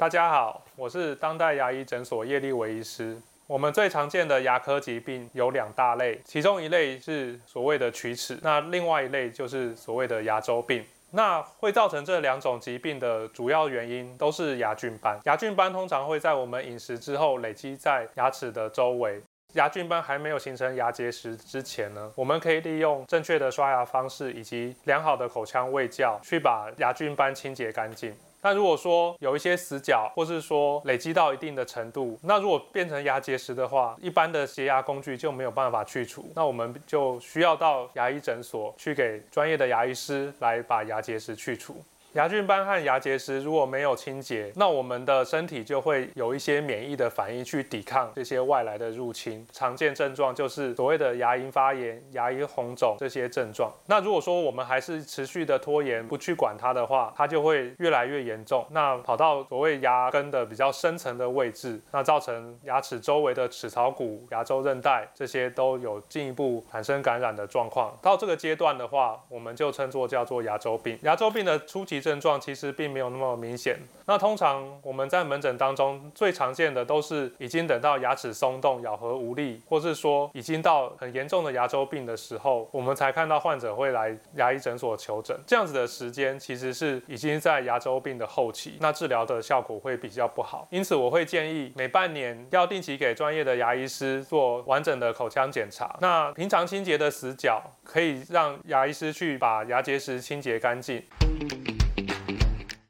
大家好，我是当代牙医诊所叶立维医师。我们最常见的牙科疾病有两大类，其中一类是所谓的龋齿，那另外一类就是所谓的牙周病。那会造成这两种疾病的主要原因都是牙菌斑。牙菌斑通常会在我们饮食之后累积在牙齿的周围。牙菌斑还没有形成牙结石之前呢，我们可以利用正确的刷牙方式以及良好的口腔卫教，去把牙菌斑清洁干净。那如果说有一些死角，或是说累积到一定的程度，那如果变成牙结石的话，一般的洁牙工具就没有办法去除，那我们就需要到牙医诊所去给专业的牙医师来把牙结石去除。牙菌斑和牙结石如果没有清洁，那我们的身体就会有一些免疫的反应去抵抗这些外来的入侵。常见症状就是所谓的牙龈发炎、牙龈红肿这些症状。那如果说我们还是持续的拖延，不去管它的话，它就会越来越严重。那跑到所谓牙根的比较深层的位置，那造成牙齿周围的齿槽骨、牙周韧带这些都有进一步产生感染的状况。到这个阶段的话，我们就称作叫做牙周病。牙周病的初期。症状其实并没有那么明显。那通常我们在门诊当中最常见的都是已经等到牙齿松动、咬合无力，或是说已经到很严重的牙周病的时候，我们才看到患者会来牙医诊所求诊。这样子的时间其实是已经在牙周病的后期，那治疗的效果会比较不好。因此，我会建议每半年要定期给专业的牙医师做完整的口腔检查。那平常清洁的死角可以让牙医师去把牙结石清洁干净。